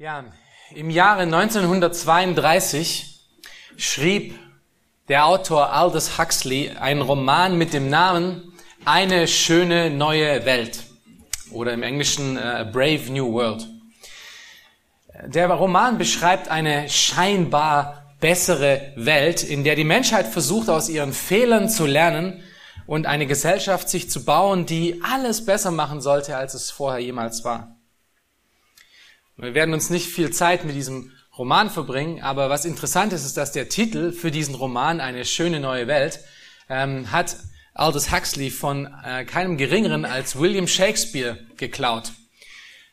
Ja, im Jahre 1932 schrieb der Autor Aldous Huxley einen Roman mit dem Namen Eine schöne neue Welt oder im Englischen uh, Brave New World. Der Roman beschreibt eine scheinbar bessere Welt, in der die Menschheit versucht, aus ihren Fehlern zu lernen und eine Gesellschaft sich zu bauen, die alles besser machen sollte, als es vorher jemals war. Wir werden uns nicht viel Zeit mit diesem Roman verbringen, aber was interessant ist, ist, dass der Titel für diesen Roman Eine schöne neue Welt ähm, hat Aldous Huxley von äh, keinem geringeren als William Shakespeare geklaut.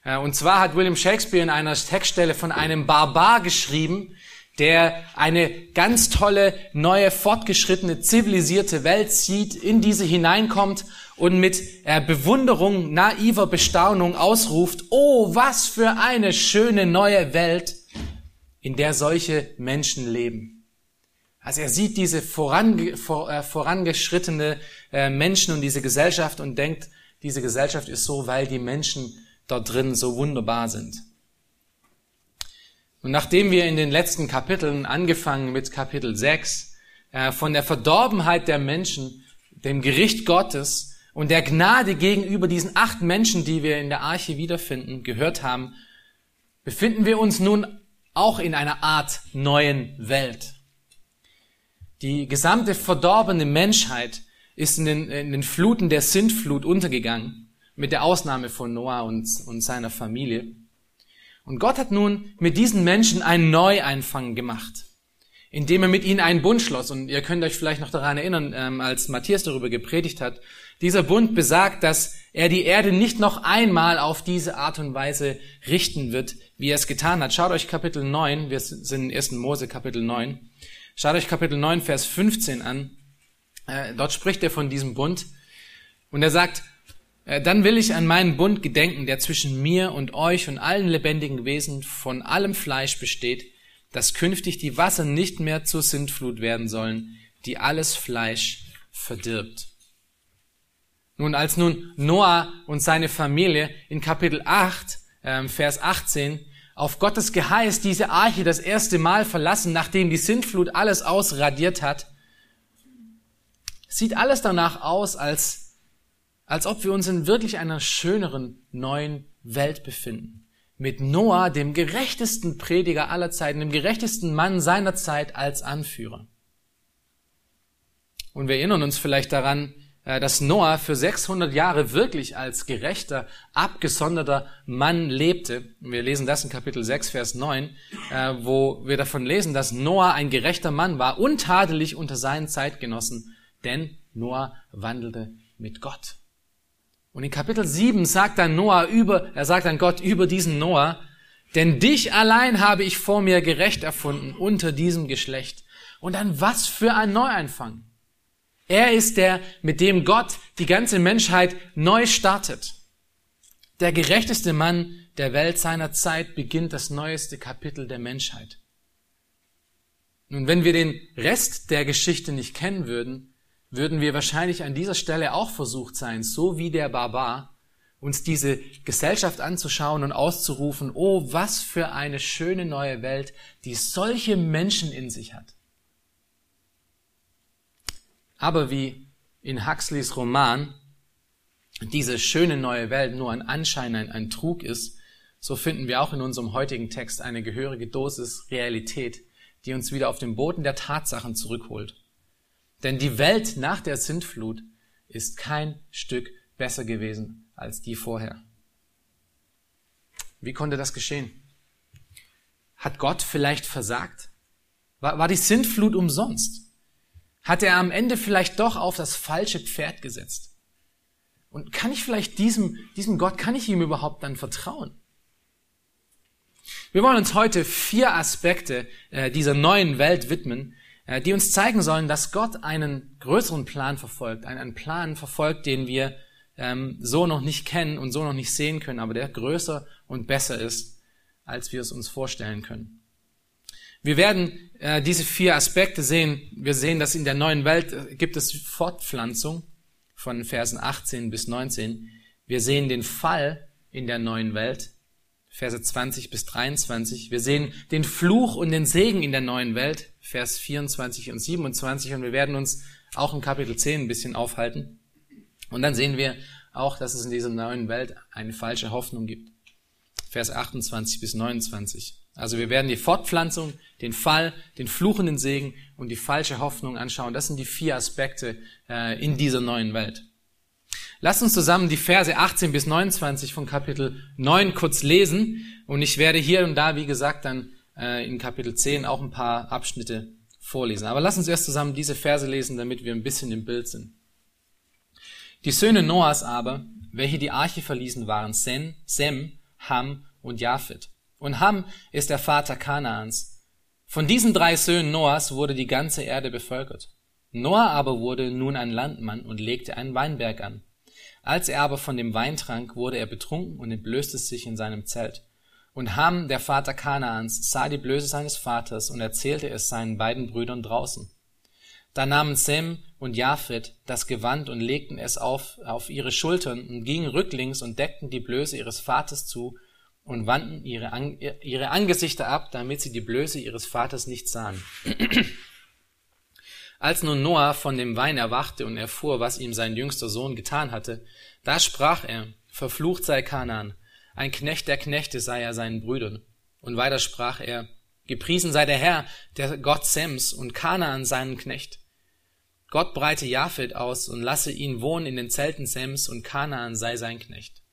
Äh, und zwar hat William Shakespeare in einer Textstelle von einem Barbar geschrieben, der eine ganz tolle, neue, fortgeschrittene, zivilisierte Welt sieht, in diese hineinkommt und mit äh, Bewunderung, naiver Bestaunung ausruft, oh, was für eine schöne neue Welt, in der solche Menschen leben. Also er sieht diese vorange, vor, äh, vorangeschrittene äh, Menschen und diese Gesellschaft und denkt, diese Gesellschaft ist so, weil die Menschen dort drin so wunderbar sind. Und nachdem wir in den letzten Kapiteln, angefangen mit Kapitel 6, äh, von der Verdorbenheit der Menschen, dem Gericht Gottes und der Gnade gegenüber diesen acht Menschen, die wir in der Arche wiederfinden, gehört haben, befinden wir uns nun auch in einer Art neuen Welt. Die gesamte verdorbene Menschheit ist in den, in den Fluten der Sintflut untergegangen, mit der Ausnahme von Noah und, und seiner Familie. Und Gott hat nun mit diesen Menschen einen Neueinfang gemacht, indem er mit ihnen einen Bund schloss. Und ihr könnt euch vielleicht noch daran erinnern, ähm, als Matthias darüber gepredigt hat. Dieser Bund besagt, dass er die Erde nicht noch einmal auf diese Art und Weise richten wird, wie er es getan hat. Schaut euch Kapitel 9, wir sind in 1. Mose Kapitel 9. Schaut euch Kapitel 9, Vers 15 an. Äh, dort spricht er von diesem Bund. Und er sagt, äh, dann will ich an meinen Bund gedenken, der zwischen mir und euch und allen lebendigen Wesen von allem Fleisch besteht, dass künftig die Wasser nicht mehr zur Sintflut werden sollen, die alles Fleisch verdirbt. Nun, als nun Noah und seine Familie in Kapitel 8, äh, Vers 18, auf Gottes Geheiß diese Arche das erste Mal verlassen, nachdem die Sintflut alles ausradiert hat, sieht alles danach aus, als als ob wir uns in wirklich einer schöneren neuen Welt befinden. Mit Noah, dem gerechtesten Prediger aller Zeiten, dem gerechtesten Mann seiner Zeit als Anführer. Und wir erinnern uns vielleicht daran, dass Noah für 600 Jahre wirklich als gerechter, abgesonderter Mann lebte. Wir lesen das in Kapitel 6, Vers 9, äh, wo wir davon lesen, dass Noah ein gerechter Mann war, untadelig unter seinen Zeitgenossen, denn Noah wandelte mit Gott. Und in Kapitel 7 sagt dann Noah über, er sagt dann Gott über diesen Noah, denn dich allein habe ich vor mir gerecht erfunden unter diesem Geschlecht. Und dann was für ein Neuanfang. Er ist der, mit dem Gott die ganze Menschheit neu startet. Der gerechteste Mann der Welt seiner Zeit beginnt das neueste Kapitel der Menschheit. Nun, wenn wir den Rest der Geschichte nicht kennen würden, würden wir wahrscheinlich an dieser Stelle auch versucht sein, so wie der Barbar, uns diese Gesellschaft anzuschauen und auszurufen, oh, was für eine schöne neue Welt, die solche Menschen in sich hat. Aber wie in Huxleys Roman diese schöne neue Welt nur ein Anschein, ein, ein Trug ist, so finden wir auch in unserem heutigen Text eine gehörige Dosis Realität, die uns wieder auf den Boden der Tatsachen zurückholt. Denn die Welt nach der Sintflut ist kein Stück besser gewesen als die vorher. Wie konnte das geschehen? Hat Gott vielleicht versagt? War, war die Sintflut umsonst? Hat er am Ende vielleicht doch auf das falsche Pferd gesetzt? Und kann ich vielleicht diesem, diesem Gott, kann ich ihm überhaupt dann vertrauen? Wir wollen uns heute vier Aspekte äh, dieser neuen Welt widmen, äh, die uns zeigen sollen, dass Gott einen größeren Plan verfolgt, einen Plan verfolgt, den wir ähm, so noch nicht kennen und so noch nicht sehen können, aber der größer und besser ist, als wir es uns vorstellen können. Wir werden äh, diese vier Aspekte sehen. Wir sehen, dass in der neuen Welt äh, gibt es Fortpflanzung von Versen 18 bis 19. Wir sehen den Fall in der neuen Welt, Verse 20 bis 23. Wir sehen den Fluch und den Segen in der neuen Welt, Vers 24 und 27. Und wir werden uns auch im Kapitel 10 ein bisschen aufhalten. Und dann sehen wir auch, dass es in dieser neuen Welt eine falsche Hoffnung gibt. Vers 28 bis 29. Also wir werden die Fortpflanzung, den Fall, den fluchenden Segen und die falsche Hoffnung anschauen. Das sind die vier Aspekte äh, in dieser neuen Welt. Lasst uns zusammen die Verse 18 bis 29 von Kapitel 9 kurz lesen. Und ich werde hier und da, wie gesagt, dann äh, in Kapitel 10 auch ein paar Abschnitte vorlesen. Aber lasst uns erst zusammen diese Verse lesen, damit wir ein bisschen im Bild sind. Die Söhne Noahs aber, welche die Arche verließen, waren Sem, Sem, Ham und Japhet. Und Ham ist der Vater Kanaans. Von diesen drei Söhnen Noahs wurde die ganze Erde bevölkert. Noah aber wurde nun ein Landmann und legte einen Weinberg an. Als er aber von dem Wein trank, wurde er betrunken und entblößte sich in seinem Zelt. Und Ham, der Vater Kanaans, sah die Blöße seines Vaters und erzählte es seinen beiden Brüdern draußen. Da nahmen Sem und Japhet das Gewand und legten es auf, auf ihre Schultern und gingen rücklings und deckten die Blöße ihres Vaters zu und wandten ihre, ihre Angesichter ab, damit sie die Blöße ihres Vaters nicht sahen. Als nun Noah von dem Wein erwachte und erfuhr, was ihm sein jüngster Sohn getan hatte, da sprach er, verflucht sei Kanaan, ein Knecht der Knechte sei er seinen Brüdern. Und weiter sprach er, gepriesen sei der Herr, der Gott Sems und Kanaan seinen Knecht. Gott breite Japhet aus und lasse ihn wohnen in den Zelten Sems und Kanaan sei sein Knecht.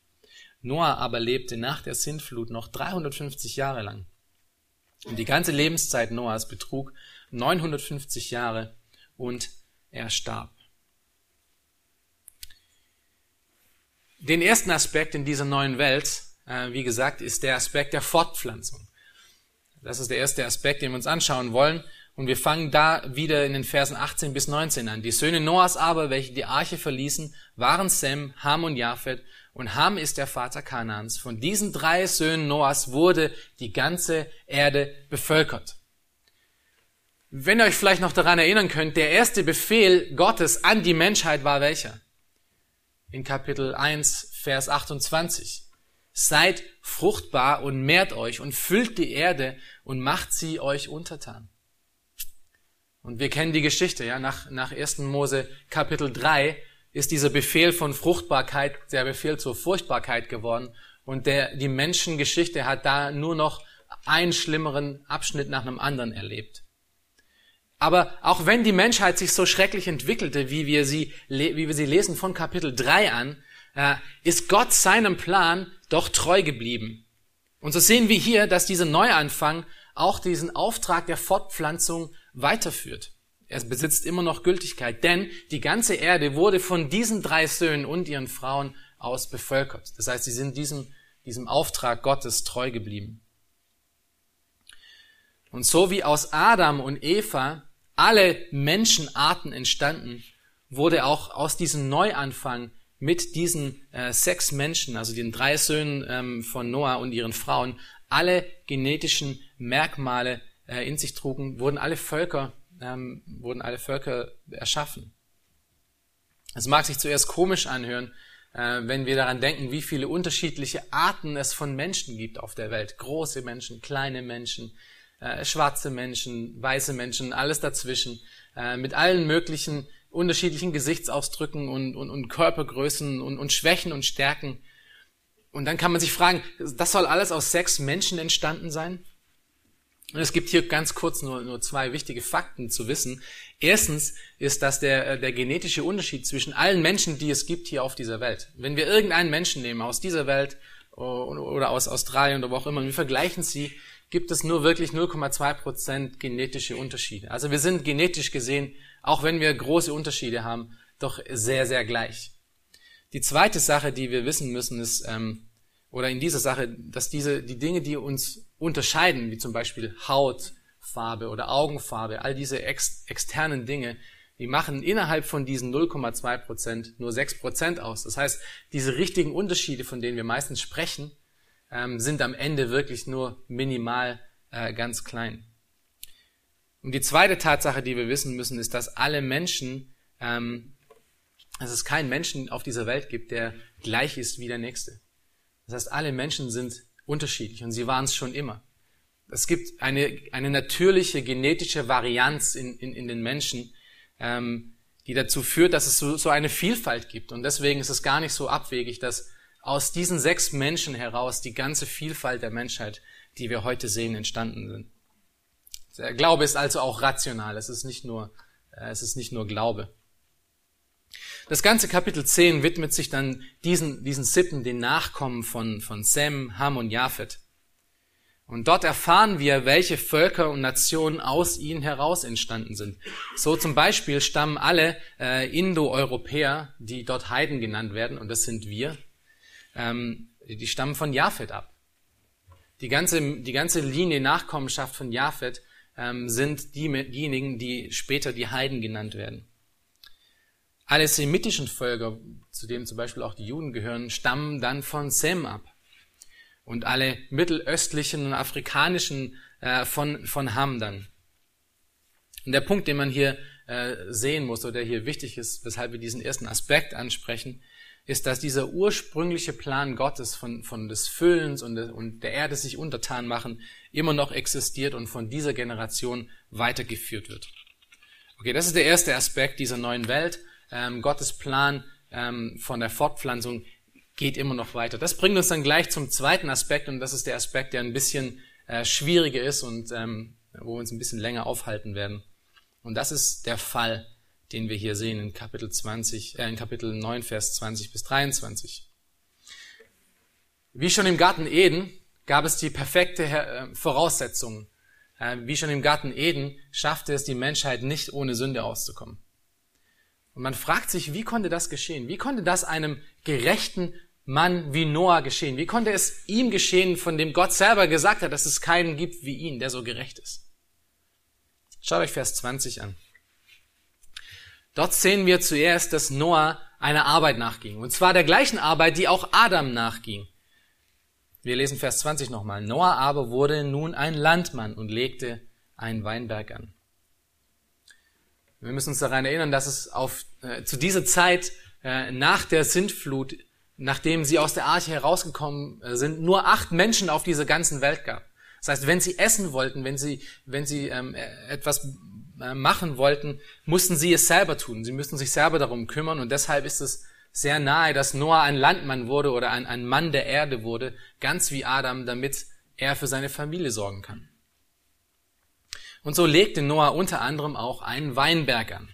Noah aber lebte nach der Sintflut noch 350 Jahre lang. Und die ganze Lebenszeit Noahs betrug 950 Jahre und er starb. Den ersten Aspekt in dieser neuen Welt, äh, wie gesagt, ist der Aspekt der Fortpflanzung. Das ist der erste Aspekt, den wir uns anschauen wollen. Und wir fangen da wieder in den Versen 18 bis 19 an. Die Söhne Noahs aber, welche die Arche verließen, waren Sem, Ham und Japhet. Und Ham ist der Vater Kanaans. Von diesen drei Söhnen Noahs wurde die ganze Erde bevölkert. Wenn ihr euch vielleicht noch daran erinnern könnt, der erste Befehl Gottes an die Menschheit war welcher? In Kapitel 1, Vers 28. Seid fruchtbar und mehrt euch und füllt die Erde und macht sie euch untertan. Und wir kennen die Geschichte, ja, nach, nach 1. Mose Kapitel 3 ist dieser Befehl von Fruchtbarkeit der Befehl zur Furchtbarkeit geworden und der, die Menschengeschichte hat da nur noch einen schlimmeren Abschnitt nach einem anderen erlebt. Aber auch wenn die Menschheit sich so schrecklich entwickelte, wie wir sie, wie wir sie lesen von Kapitel 3 an, äh, ist Gott seinem Plan doch treu geblieben. Und so sehen wir hier, dass dieser Neuanfang auch diesen Auftrag der Fortpflanzung weiterführt. Er besitzt immer noch Gültigkeit, denn die ganze Erde wurde von diesen drei Söhnen und ihren Frauen aus bevölkert. Das heißt, sie sind diesem, diesem Auftrag Gottes treu geblieben. Und so wie aus Adam und Eva alle Menschenarten entstanden, wurde auch aus diesem Neuanfang mit diesen äh, sechs Menschen, also den drei Söhnen ähm, von Noah und ihren Frauen, alle genetischen Merkmale äh, in sich trugen, wurden alle Völker, ähm, wurden alle Völker erschaffen. Es mag sich zuerst komisch anhören, äh, wenn wir daran denken, wie viele unterschiedliche Arten es von Menschen gibt auf der Welt. Große Menschen, kleine Menschen, äh, schwarze Menschen, weiße Menschen, alles dazwischen, äh, mit allen möglichen unterschiedlichen Gesichtsausdrücken und, und, und Körpergrößen und, und Schwächen und Stärken. Und dann kann man sich fragen, das soll alles aus sechs Menschen entstanden sein? Und es gibt hier ganz kurz nur, nur zwei wichtige Fakten zu wissen. Erstens ist das der, äh, der genetische Unterschied zwischen allen Menschen, die es gibt hier auf dieser Welt. Wenn wir irgendeinen Menschen nehmen aus dieser Welt oder aus Australien oder wo auch immer, und wir vergleichen sie gibt es nur wirklich 0,2 Prozent genetische Unterschiede. Also wir sind genetisch gesehen, auch wenn wir große Unterschiede haben, doch sehr, sehr gleich. Die zweite Sache, die wir wissen müssen, ist, ähm, oder in dieser Sache, dass diese, die Dinge, die uns unterscheiden, wie zum Beispiel Hautfarbe oder Augenfarbe, all diese ex, externen Dinge, die machen innerhalb von diesen 0,2 Prozent nur 6 Prozent aus. Das heißt, diese richtigen Unterschiede, von denen wir meistens sprechen, ähm, sind am Ende wirklich nur minimal äh, ganz klein. Und die zweite Tatsache, die wir wissen müssen, ist, dass alle Menschen, ähm, dass es keinen Menschen auf dieser Welt gibt, der gleich ist wie der nächste. Das heißt, alle Menschen sind unterschiedlich und sie waren es schon immer. Es gibt eine, eine natürliche genetische Varianz in, in, in den Menschen, ähm, die dazu führt, dass es so, so eine Vielfalt gibt. Und deswegen ist es gar nicht so abwegig, dass aus diesen sechs Menschen heraus die ganze Vielfalt der Menschheit, die wir heute sehen, entstanden sind. Der Glaube ist also auch rational. Es ist nicht nur, äh, es ist nicht nur Glaube. Das ganze Kapitel 10 widmet sich dann diesen, diesen Sippen, den Nachkommen von, von Sem, Ham und Japhet. Und dort erfahren wir, welche Völker und Nationen aus ihnen heraus entstanden sind. So zum Beispiel stammen alle äh, Indo-Europäer, die dort Heiden genannt werden, und das sind wir, ähm, die stammen von Japhet ab. Die ganze, die ganze Linie Nachkommenschaft von Japhet ähm, sind die, diejenigen, die später die Heiden genannt werden. Alle semitischen Völker, zu denen zum Beispiel auch die Juden gehören, stammen dann von Sem ab und alle mittelöstlichen und afrikanischen äh, von, von Hamdan. Und der Punkt, den man hier äh, sehen muss oder der hier wichtig ist, weshalb wir diesen ersten Aspekt ansprechen, ist, dass dieser ursprüngliche Plan Gottes von, von des Füllens und, de, und der Erde sich untertan machen immer noch existiert und von dieser Generation weitergeführt wird. Okay, das ist der erste Aspekt dieser neuen Welt. Ähm, Gottes Plan ähm, von der Fortpflanzung geht immer noch weiter. Das bringt uns dann gleich zum zweiten Aspekt und das ist der Aspekt, der ein bisschen äh, schwieriger ist und ähm, wo wir uns ein bisschen länger aufhalten werden. Und das ist der Fall, den wir hier sehen in Kapitel 20, äh, in Kapitel 9, Vers 20 bis 23. Wie schon im Garten Eden gab es die perfekte äh, Voraussetzung. Äh, wie schon im Garten Eden schaffte es die Menschheit nicht ohne Sünde auszukommen. Und man fragt sich, wie konnte das geschehen? Wie konnte das einem gerechten Mann wie Noah geschehen? Wie konnte es ihm geschehen, von dem Gott selber gesagt hat, dass es keinen gibt wie ihn, der so gerecht ist? Schaut euch Vers 20 an. Dort sehen wir zuerst, dass Noah einer Arbeit nachging. Und zwar der gleichen Arbeit, die auch Adam nachging. Wir lesen Vers 20 nochmal. Noah aber wurde nun ein Landmann und legte einen Weinberg an. Wir müssen uns daran erinnern, dass es auf, äh, zu dieser Zeit äh, nach der Sintflut, nachdem sie aus der Arche herausgekommen äh, sind, nur acht Menschen auf dieser ganzen Welt gab. Das heißt, wenn sie essen wollten, wenn sie, wenn sie ähm, äh, etwas äh, machen wollten, mussten sie es selber tun. Sie müssten sich selber darum kümmern und deshalb ist es sehr nahe, dass Noah ein Landmann wurde oder ein, ein Mann der Erde wurde, ganz wie Adam, damit er für seine Familie sorgen kann. Und so legte Noah unter anderem auch einen Weinberg an.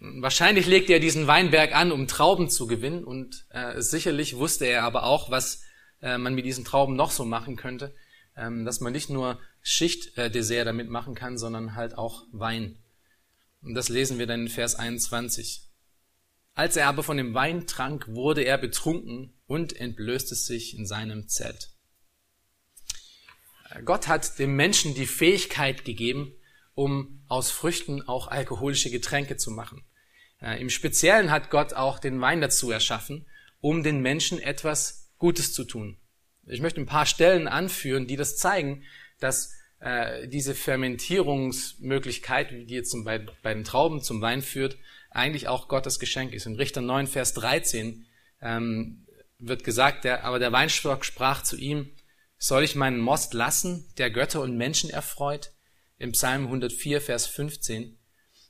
Wahrscheinlich legte er diesen Weinberg an, um Trauben zu gewinnen und äh, sicherlich wusste er aber auch, was äh, man mit diesen Trauben noch so machen könnte, ähm, dass man nicht nur Schichtdessert äh, damit machen kann, sondern halt auch Wein. Und das lesen wir dann in Vers 21. Als er aber von dem Wein trank, wurde er betrunken und entblößte sich in seinem Zelt. Gott hat dem Menschen die Fähigkeit gegeben, um aus Früchten auch alkoholische Getränke zu machen. Im Speziellen hat Gott auch den Wein dazu erschaffen, um den Menschen etwas Gutes zu tun. Ich möchte ein paar Stellen anführen, die das zeigen, dass äh, diese Fermentierungsmöglichkeit, die jetzt bei, den Trauben zum Wein führt, eigentlich auch Gottes Geschenk ist. In Richter 9, Vers 13 ähm, wird gesagt, aber der Weinstock sprach zu ihm, soll ich meinen Most lassen, der Götter und Menschen erfreut? Im Psalm 104, Vers 15.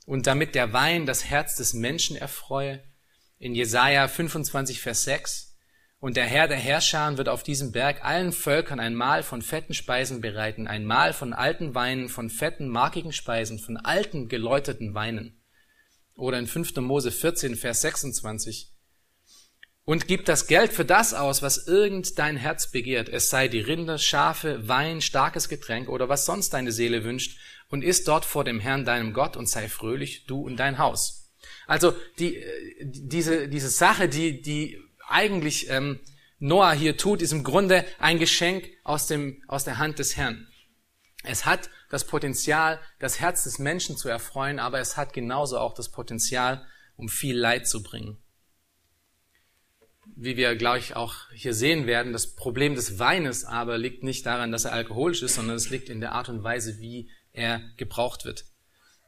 Und damit der Wein das Herz des Menschen erfreue? In Jesaja 25, Vers 6. Und der Herr der Herrscher wird auf diesem Berg allen Völkern ein Mahl von fetten Speisen bereiten, ein Mahl von alten Weinen, von fetten, markigen Speisen, von alten, geläuterten Weinen. Oder in 5. Mose 14, Vers 26 und gib das Geld für das aus, was irgend dein Herz begehrt, es sei die Rinder, Schafe, Wein, starkes Getränk oder was sonst deine Seele wünscht, und iss dort vor dem Herrn deinem Gott und sei fröhlich, du und dein Haus. Also die, äh, diese, diese Sache, die, die eigentlich ähm, Noah hier tut, ist im Grunde ein Geschenk aus, dem, aus der Hand des Herrn. Es hat das Potenzial, das Herz des Menschen zu erfreuen, aber es hat genauso auch das Potenzial, um viel Leid zu bringen wie wir, glaube ich, auch hier sehen werden, das Problem des Weines aber liegt nicht daran, dass er alkoholisch ist, sondern es liegt in der Art und Weise, wie er gebraucht wird.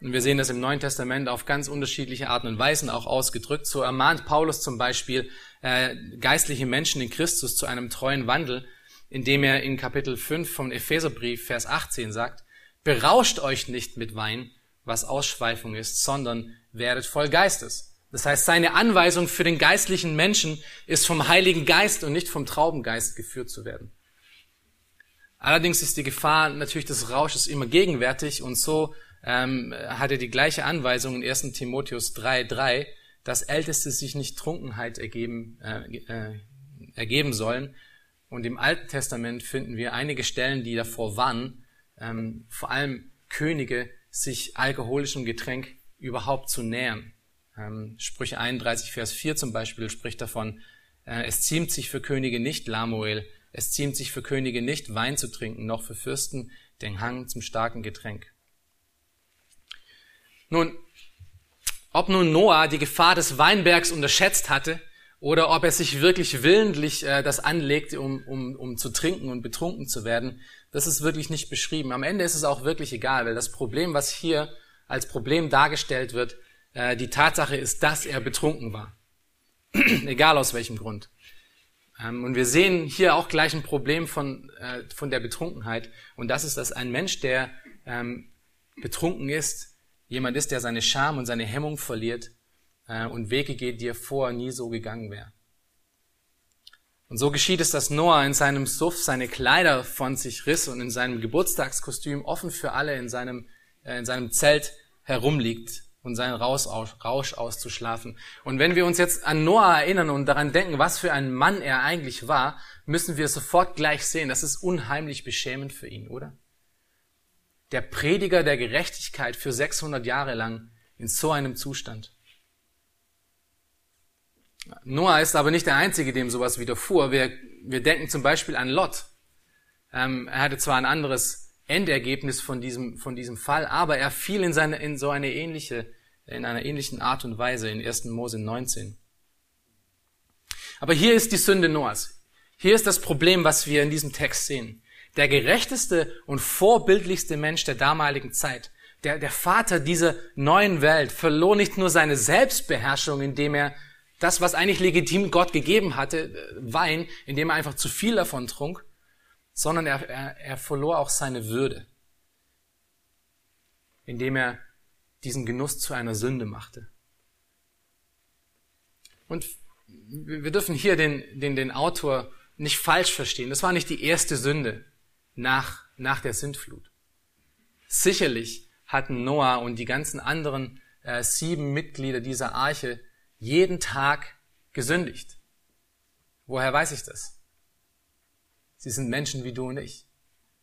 Und wir sehen das im Neuen Testament auf ganz unterschiedliche Arten und Weisen auch ausgedrückt. So ermahnt Paulus zum Beispiel äh, geistliche Menschen in Christus zu einem treuen Wandel, indem er in Kapitel 5 vom Epheserbrief, Vers 18 sagt, berauscht euch nicht mit Wein, was Ausschweifung ist, sondern werdet voll Geistes. Das heißt, seine Anweisung für den geistlichen Menschen ist vom Heiligen Geist und nicht vom Traubengeist geführt zu werden. Allerdings ist die Gefahr natürlich des Rausches immer gegenwärtig und so ähm, hat er die gleiche Anweisung in 1 Timotheus 3,3, dass Älteste sich nicht Trunkenheit ergeben, äh, äh, ergeben sollen. Und im Alten Testament finden wir einige Stellen, die davor warnen, ähm, vor allem Könige, sich alkoholischem Getränk überhaupt zu nähern. Ähm, Sprüche 31, Vers 4 zum Beispiel spricht davon, äh, es ziemt sich für Könige nicht, Lamuel, es ziemt sich für Könige nicht, Wein zu trinken, noch für Fürsten den Hang zum starken Getränk. Nun, ob nun Noah die Gefahr des Weinbergs unterschätzt hatte oder ob er sich wirklich willentlich äh, das anlegte, um, um, um zu trinken und betrunken zu werden, das ist wirklich nicht beschrieben. Am Ende ist es auch wirklich egal, weil das Problem, was hier als Problem dargestellt wird, äh, die Tatsache ist, dass er betrunken war. egal aus welchem Grund. Ähm, und wir sehen hier auch gleich ein Problem von, äh, von der Betrunkenheit. Und das ist, dass ein Mensch, der ähm, betrunken ist, jemand ist, der seine Scham und seine Hemmung verliert äh, und Wege geht, die er vorher nie so gegangen wäre. Und so geschieht es, dass Noah in seinem Suff seine Kleider von sich riss und in seinem Geburtstagskostüm offen für alle in seinem, in seinem Zelt herumliegt und seinen Rausch, auszuschlafen. Und wenn wir uns jetzt an Noah erinnern und daran denken, was für ein Mann er eigentlich war, müssen wir sofort gleich sehen, das ist unheimlich beschämend für ihn, oder? Der Prediger der Gerechtigkeit für 600 Jahre lang in so einem Zustand. Noah ist aber nicht der Einzige, dem sowas widerfuhr. Wir, wir denken zum Beispiel an Lot. Ähm, er hatte zwar ein anderes Endergebnis von diesem, von diesem Fall, aber er fiel in, seine, in so eine ähnliche, in einer ähnlichen Art und Weise in 1. Mose 19. Aber hier ist die Sünde Noahs. Hier ist das Problem, was wir in diesem Text sehen. Der gerechteste und vorbildlichste Mensch der damaligen Zeit, der, der Vater dieser neuen Welt, verlor nicht nur seine Selbstbeherrschung, indem er das, was eigentlich legitim Gott gegeben hatte, Wein, indem er einfach zu viel davon trunk, sondern er, er, er verlor auch seine Würde, indem er diesen Genuss zu einer Sünde machte. Und wir dürfen hier den, den, den Autor nicht falsch verstehen. Das war nicht die erste Sünde nach, nach der Sintflut. Sicherlich hatten Noah und die ganzen anderen äh, sieben Mitglieder dieser Arche jeden Tag gesündigt. Woher weiß ich das? Sie sind Menschen wie du und ich.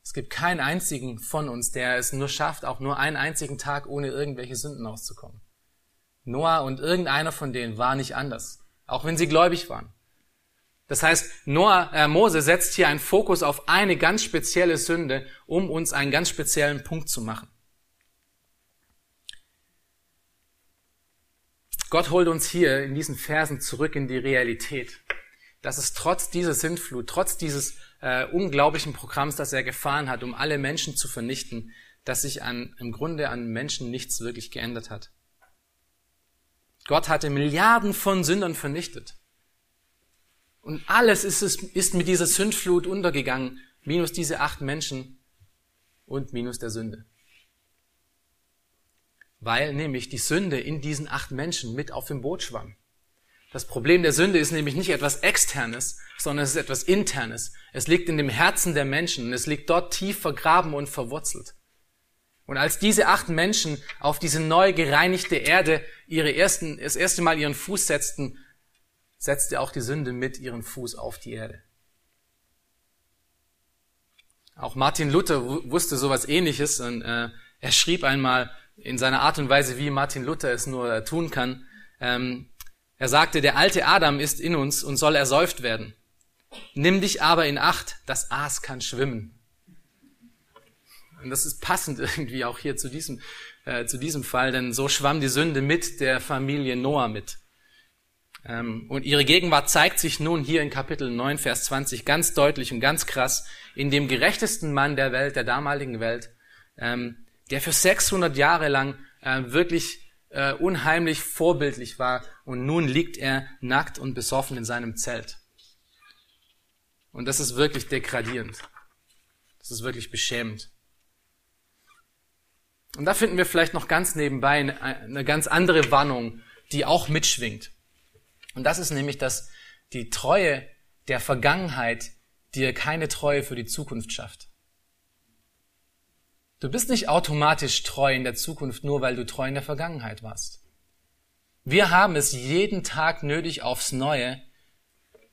Es gibt keinen einzigen von uns, der es nur schafft, auch nur einen einzigen Tag ohne irgendwelche Sünden auszukommen. Noah und irgendeiner von denen war nicht anders, auch wenn sie gläubig waren. Das heißt, Noah, äh, Mose setzt hier einen Fokus auf eine ganz spezielle Sünde, um uns einen ganz speziellen Punkt zu machen. Gott holt uns hier in diesen Versen zurück in die Realität, dass es trotz dieser Sintflut, trotz dieses äh, unglaublichen Programms, das er gefahren hat, um alle Menschen zu vernichten, dass sich an, im Grunde an Menschen nichts wirklich geändert hat. Gott hatte Milliarden von Sündern vernichtet. Und alles ist, es, ist mit dieser Sündflut untergegangen, minus diese acht Menschen und minus der Sünde. Weil nämlich die Sünde in diesen acht Menschen mit auf dem Boot schwamm. Das Problem der Sünde ist nämlich nicht etwas Externes, sondern es ist etwas Internes. Es liegt in dem Herzen der Menschen und es liegt dort tief vergraben und verwurzelt. Und als diese acht Menschen auf diese neu gereinigte Erde ihre ersten, das erste Mal ihren Fuß setzten, setzte auch die Sünde mit ihren Fuß auf die Erde. Auch Martin Luther wusste sowas ähnliches und äh, er schrieb einmal in seiner Art und Weise, wie Martin Luther es nur tun kann, ähm, er sagte, der alte Adam ist in uns und soll ersäuft werden. Nimm dich aber in Acht, das Aas kann schwimmen. Und das ist passend irgendwie auch hier zu diesem, äh, zu diesem Fall, denn so schwamm die Sünde mit der Familie Noah mit. Ähm, und ihre Gegenwart zeigt sich nun hier in Kapitel 9, Vers 20 ganz deutlich und ganz krass in dem gerechtesten Mann der Welt, der damaligen Welt, ähm, der für 600 Jahre lang äh, wirklich äh, unheimlich vorbildlich war und nun liegt er nackt und besoffen in seinem Zelt. Und das ist wirklich degradierend. Das ist wirklich beschämend. Und da finden wir vielleicht noch ganz nebenbei eine, eine ganz andere Warnung, die auch mitschwingt. Und das ist nämlich, dass die Treue der Vergangenheit dir keine Treue für die Zukunft schafft. Du bist nicht automatisch treu in der Zukunft, nur weil du treu in der Vergangenheit warst. Wir haben es jeden Tag nötig, aufs Neue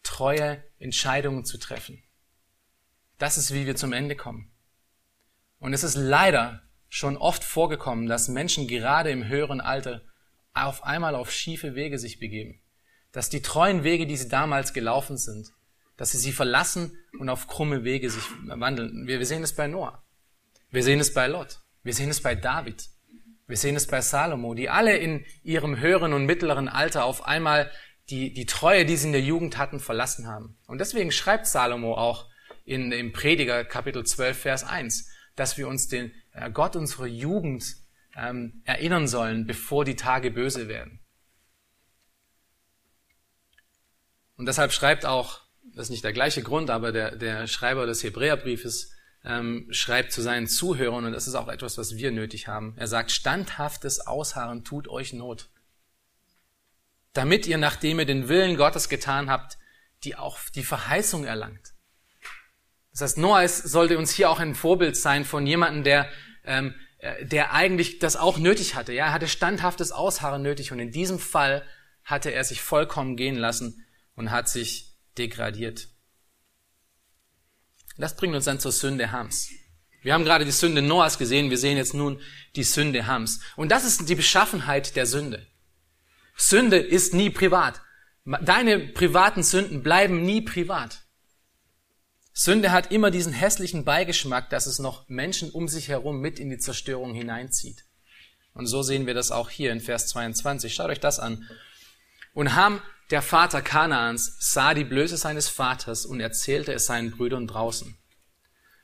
treue Entscheidungen zu treffen. Das ist, wie wir zum Ende kommen. Und es ist leider schon oft vorgekommen, dass Menschen gerade im höheren Alter auf einmal auf schiefe Wege sich begeben. Dass die treuen Wege, die sie damals gelaufen sind, dass sie sie verlassen und auf krumme Wege sich wandeln. Wir, sehen es bei Noah. Wir sehen es bei Lot. Wir sehen es bei David. Wir sehen es bei Salomo, die alle in ihrem höheren und mittleren Alter auf einmal die, die Treue, die sie in der Jugend hatten, verlassen haben. Und deswegen schreibt Salomo auch in, im Prediger Kapitel 12, Vers 1, dass wir uns den äh, Gott unserer Jugend ähm, erinnern sollen, bevor die Tage böse werden. Und deshalb schreibt auch, das ist nicht der gleiche Grund, aber der, der Schreiber des Hebräerbriefes ähm, schreibt zu seinen Zuhörern, und das ist auch etwas, was wir nötig haben. Er sagt, standhaftes Ausharren tut euch Not. Damit ihr, nachdem ihr den Willen Gottes getan habt, die auch die Verheißung erlangt. Das heißt, Noah sollte uns hier auch ein Vorbild sein von jemandem, der, ähm, äh, der eigentlich das auch nötig hatte. Ja, er hatte standhaftes Ausharren nötig und in diesem Fall hatte er sich vollkommen gehen lassen und hat sich degradiert. Das bringt uns dann zur Sünde Hams. Wir haben gerade die Sünde Noahs gesehen, wir sehen jetzt nun die Sünde Hams. Und das ist die Beschaffenheit der Sünde. Sünde ist nie privat. Deine privaten Sünden bleiben nie privat. Sünde hat immer diesen hässlichen Beigeschmack, dass es noch Menschen um sich herum mit in die Zerstörung hineinzieht. Und so sehen wir das auch hier in Vers 22. Schaut euch das an. Und Ham der Vater Kanaans sah die Blöße seines Vaters und erzählte es seinen Brüdern draußen.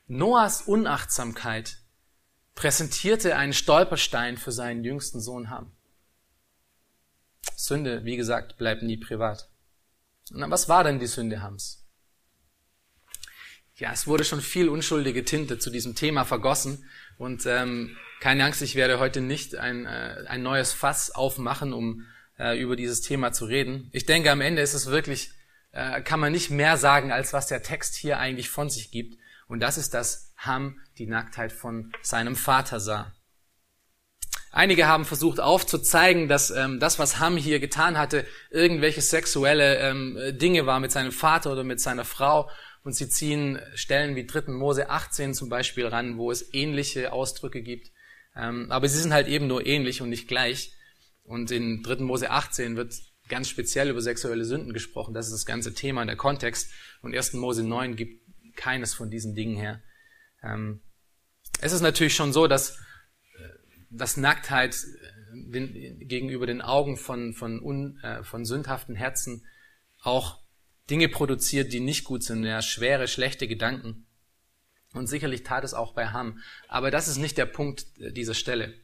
Noahs Unachtsamkeit präsentierte einen Stolperstein für seinen jüngsten Sohn Ham. Sünde, wie gesagt, bleibt nie privat. Und was war denn die Sünde Hams? Ja, es wurde schon viel unschuldige Tinte zu diesem Thema vergossen und ähm, keine Angst, ich werde heute nicht ein, äh, ein neues Fass aufmachen, um äh, über dieses Thema zu reden. Ich denke, am Ende ist es wirklich, äh, kann man nicht mehr sagen, als was der Text hier eigentlich von sich gibt. Und das ist, dass Ham die Nacktheit von seinem Vater sah. Einige haben versucht aufzuzeigen, dass ähm, das, was Ham hier getan hatte, irgendwelche sexuelle ähm, Dinge war mit seinem Vater oder mit seiner Frau. Und sie ziehen Stellen wie 3. Mose 18 zum Beispiel ran, wo es ähnliche Ausdrücke gibt. Ähm, aber sie sind halt eben nur ähnlich und nicht gleich. Und in 3. Mose 18 wird ganz speziell über sexuelle Sünden gesprochen. Das ist das ganze Thema, der Kontext. Und 1. Mose 9 gibt keines von diesen Dingen her. Ähm, es ist natürlich schon so, dass, äh, dass Nacktheit äh, den, gegenüber den Augen von, von, un, äh, von sündhaften Herzen auch Dinge produziert, die nicht gut sind, ja, schwere, schlechte Gedanken. Und sicherlich tat es auch bei Ham. Aber das ist nicht der Punkt äh, dieser Stelle.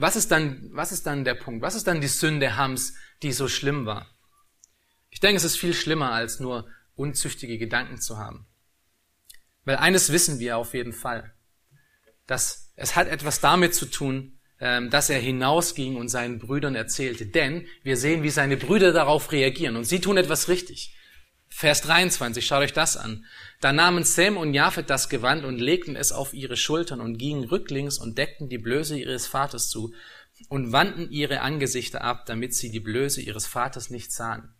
Was ist dann, was ist dann der Punkt? Was ist dann die Sünde Hams, die so schlimm war? Ich denke, es ist viel schlimmer, als nur unzüchtige Gedanken zu haben. Weil eines wissen wir auf jeden Fall, dass es hat etwas damit zu tun, ähm, dass er hinausging und seinen Brüdern erzählte. Denn wir sehen, wie seine Brüder darauf reagieren und sie tun etwas richtig. Vers 23, schaut euch das an. Da nahmen Sem und Japhet das Gewand und legten es auf ihre Schultern und gingen rücklings und deckten die Blöße ihres Vaters zu und wandten ihre Angesichter ab, damit sie die Blöße ihres Vaters nicht sahen.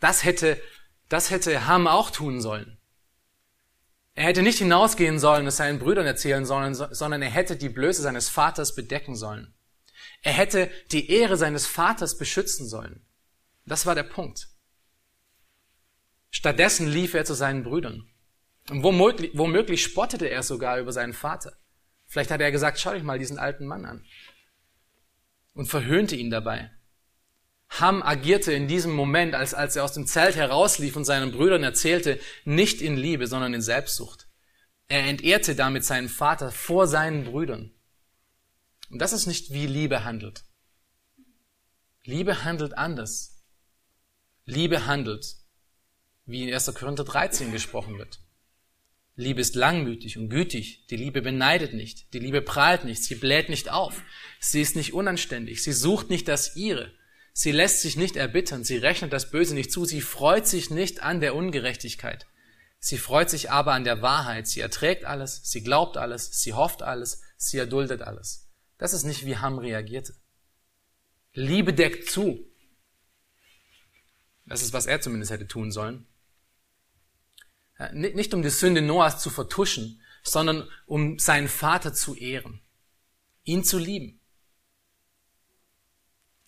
Das hätte, das hätte Ham auch tun sollen. Er hätte nicht hinausgehen sollen, es seinen Brüdern erzählen sollen, sondern er hätte die Blöße seines Vaters bedecken sollen. Er hätte die Ehre seines Vaters beschützen sollen. Das war der Punkt. Stattdessen lief er zu seinen Brüdern. Und womöglich, womöglich spottete er sogar über seinen Vater. Vielleicht hat er gesagt, schau dich mal diesen alten Mann an. Und verhöhnte ihn dabei. Ham agierte in diesem Moment, als, als er aus dem Zelt herauslief und seinen Brüdern erzählte, nicht in Liebe, sondern in Selbstsucht. Er entehrte damit seinen Vater vor seinen Brüdern. Und das ist nicht, wie Liebe handelt. Liebe handelt anders. Liebe handelt wie in 1. Korinther 13 gesprochen wird. Liebe ist langmütig und gütig. Die Liebe beneidet nicht. Die Liebe prahlt nicht. Sie bläht nicht auf. Sie ist nicht unanständig. Sie sucht nicht das ihre. Sie lässt sich nicht erbittern. Sie rechnet das Böse nicht zu. Sie freut sich nicht an der Ungerechtigkeit. Sie freut sich aber an der Wahrheit. Sie erträgt alles. Sie glaubt alles. Sie hofft alles. Sie erduldet alles. Das ist nicht, wie Ham reagierte. Liebe deckt zu. Das ist, was er zumindest hätte tun sollen. Nicht um die Sünde Noahs zu vertuschen, sondern um seinen Vater zu ehren, ihn zu lieben.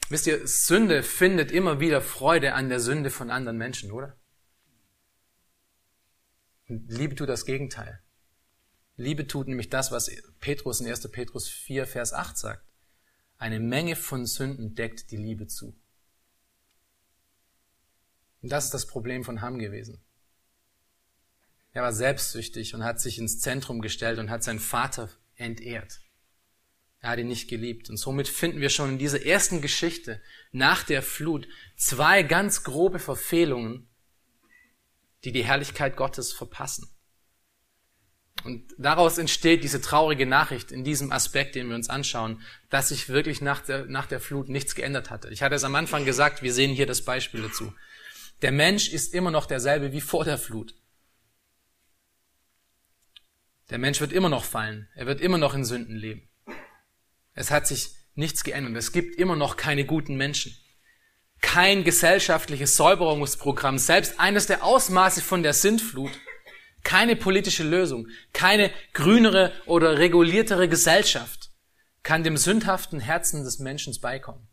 Wisst ihr, Sünde findet immer wieder Freude an der Sünde von anderen Menschen, oder? Liebe tut das Gegenteil. Liebe tut nämlich das, was Petrus in 1. Petrus 4, Vers 8 sagt. Eine Menge von Sünden deckt die Liebe zu. Und das ist das Problem von Ham gewesen. Er war selbstsüchtig und hat sich ins Zentrum gestellt und hat seinen Vater entehrt. Er hat ihn nicht geliebt. Und somit finden wir schon in dieser ersten Geschichte nach der Flut zwei ganz grobe Verfehlungen, die die Herrlichkeit Gottes verpassen. Und daraus entsteht diese traurige Nachricht in diesem Aspekt, den wir uns anschauen, dass sich wirklich nach der, nach der Flut nichts geändert hatte. Ich hatte es am Anfang gesagt, wir sehen hier das Beispiel dazu. Der Mensch ist immer noch derselbe wie vor der Flut. Der Mensch wird immer noch fallen. Er wird immer noch in Sünden leben. Es hat sich nichts geändert. Es gibt immer noch keine guten Menschen. Kein gesellschaftliches Säuberungsprogramm, selbst eines der Ausmaße von der Sintflut. Keine politische Lösung, keine grünere oder reguliertere Gesellschaft kann dem sündhaften Herzen des Menschen beikommen.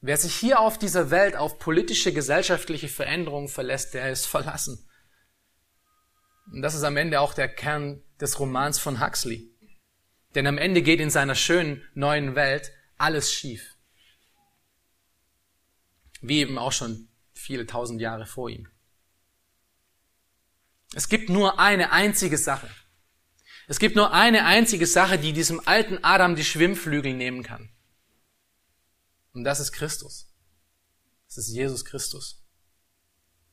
Wer sich hier auf dieser Welt auf politische, gesellschaftliche Veränderungen verlässt, der ist verlassen. Und das ist am Ende auch der Kern des Romans von Huxley. Denn am Ende geht in seiner schönen neuen Welt alles schief. Wie eben auch schon viele tausend Jahre vor ihm. Es gibt nur eine einzige Sache. Es gibt nur eine einzige Sache, die diesem alten Adam die Schwimmflügel nehmen kann. Und das ist Christus. Das ist Jesus Christus.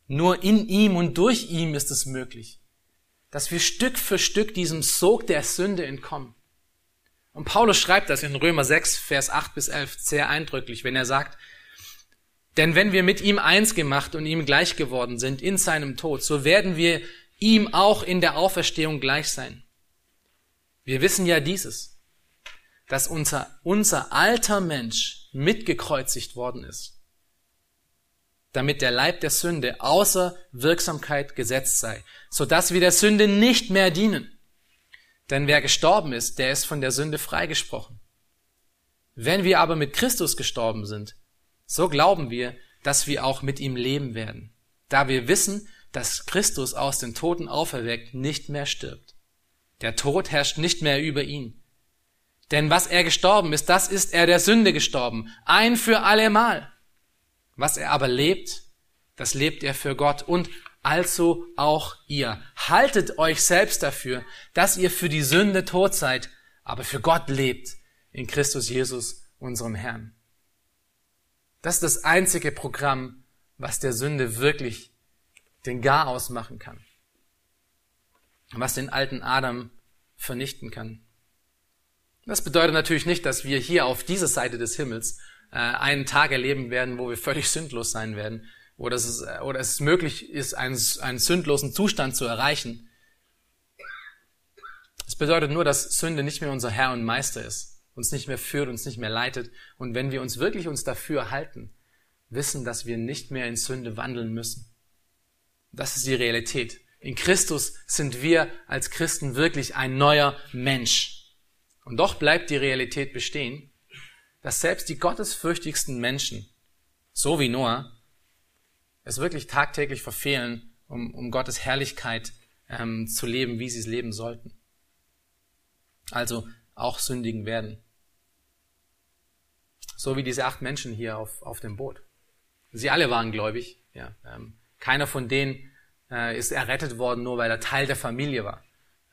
Nur in ihm und durch ihm ist es möglich, dass wir Stück für Stück diesem Sog der Sünde entkommen. Und Paulus schreibt das in Römer 6, Vers 8 bis 11 sehr eindrücklich, wenn er sagt, denn wenn wir mit ihm eins gemacht und ihm gleich geworden sind in seinem Tod, so werden wir ihm auch in der Auferstehung gleich sein. Wir wissen ja dieses, dass unser, unser alter Mensch mitgekreuzigt worden ist damit der Leib der Sünde außer Wirksamkeit gesetzt sei, so dass wir der Sünde nicht mehr dienen. Denn wer gestorben ist, der ist von der Sünde freigesprochen. Wenn wir aber mit Christus gestorben sind, so glauben wir, dass wir auch mit ihm leben werden, da wir wissen, dass Christus aus den Toten auferweckt nicht mehr stirbt. Der Tod herrscht nicht mehr über ihn. Denn was er gestorben ist, das ist er der Sünde gestorben, ein für allemal. Was er aber lebt, das lebt er für Gott und also auch ihr. Haltet euch selbst dafür, dass ihr für die Sünde tot seid, aber für Gott lebt in Christus Jesus, unserem Herrn. Das ist das einzige Programm, was der Sünde wirklich den Gar ausmachen kann. Was den alten Adam vernichten kann. Das bedeutet natürlich nicht, dass wir hier auf dieser Seite des Himmels einen Tag erleben werden, wo wir völlig sündlos sein werden, oder es, äh, oder es möglich ist, einen, einen sündlosen Zustand zu erreichen. Es bedeutet nur, dass Sünde nicht mehr unser Herr und Meister ist, uns nicht mehr führt, uns nicht mehr leitet. Und wenn wir uns wirklich uns dafür halten, wissen, dass wir nicht mehr in Sünde wandeln müssen. Das ist die Realität. In Christus sind wir als Christen wirklich ein neuer Mensch. Und doch bleibt die Realität bestehen, dass selbst die gottesfürchtigsten Menschen, so wie Noah, es wirklich tagtäglich verfehlen, um, um Gottes Herrlichkeit ähm, zu leben, wie sie es leben sollten. Also auch sündigen werden. So wie diese acht Menschen hier auf, auf dem Boot. Sie alle waren gläubig. Ja, ähm, keiner von denen äh, ist errettet worden, nur weil er Teil der Familie war.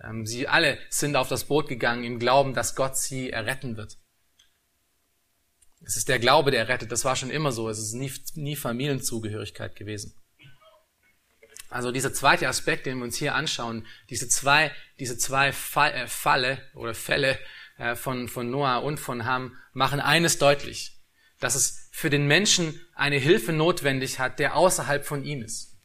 Ähm, sie alle sind auf das Boot gegangen im Glauben, dass Gott sie erretten wird. Es ist der Glaube, der rettet. Das war schon immer so. Es ist nie, nie Familienzugehörigkeit gewesen. Also dieser zweite Aspekt, den wir uns hier anschauen, diese zwei, diese zwei äh, Falle oder Fälle äh, von, von Noah und von Ham machen eines deutlich, dass es für den Menschen eine Hilfe notwendig hat, der außerhalb von ihm ist.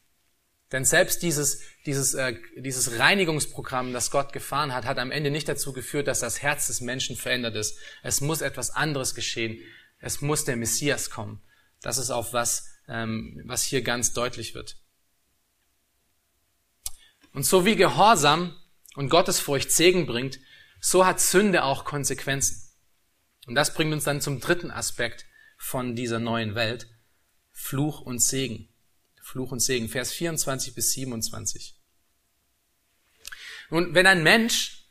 Denn selbst dieses, dieses, äh, dieses Reinigungsprogramm, das Gott gefahren hat, hat am Ende nicht dazu geführt, dass das Herz des Menschen verändert ist. Es muss etwas anderes geschehen. Es muss der Messias kommen. Das ist auch was, ähm, was hier ganz deutlich wird. Und so wie Gehorsam und Gottesfurcht Segen bringt, so hat Sünde auch Konsequenzen. Und das bringt uns dann zum dritten Aspekt von dieser neuen Welt. Fluch und Segen. Fluch und Segen. Vers 24 bis 27. Nun, wenn ein Mensch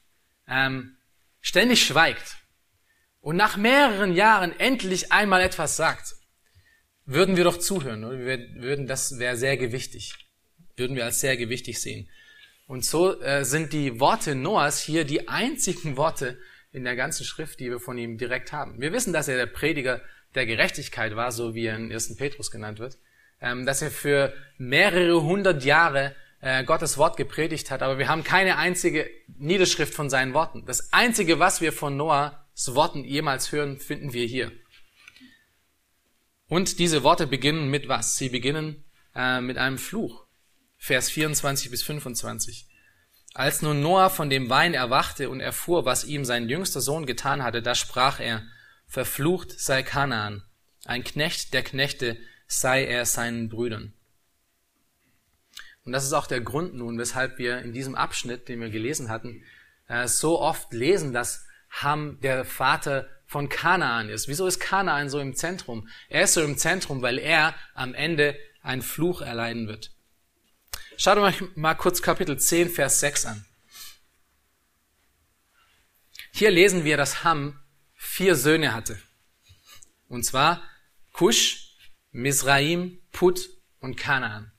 ähm, ständig schweigt und nach mehreren Jahren endlich einmal etwas sagt, würden wir doch zuhören. Oder? Wir würden, das wäre sehr gewichtig. Würden wir als sehr gewichtig sehen. Und so äh, sind die Worte Noahs hier die einzigen Worte in der ganzen Schrift, die wir von ihm direkt haben. Wir wissen, dass er der Prediger der Gerechtigkeit war, so wie er in 1. Petrus genannt wird, ähm, dass er für mehrere hundert Jahre äh, Gottes Wort gepredigt hat, aber wir haben keine einzige Niederschrift von seinen Worten. Das einzige, was wir von Noahs Worten jemals hören, finden wir hier. Und diese Worte beginnen mit was? Sie beginnen äh, mit einem Fluch. Vers 24 bis 25. Als nun Noah von dem Wein erwachte und erfuhr, was ihm sein jüngster Sohn getan hatte, da sprach er, verflucht sei Kanaan, ein Knecht der Knechte sei er seinen Brüdern. Und das ist auch der Grund nun, weshalb wir in diesem Abschnitt, den wir gelesen hatten, äh, so oft lesen, dass Ham der Vater von Kanaan ist. Wieso ist Kanaan so im Zentrum? Er ist so im Zentrum, weil er am Ende einen Fluch erleiden wird. Schaut euch mal kurz Kapitel 10, Vers 6 an. Hier lesen wir, dass Ham vier Söhne hatte. Und zwar Kusch, Misraim, Put und Kanaan.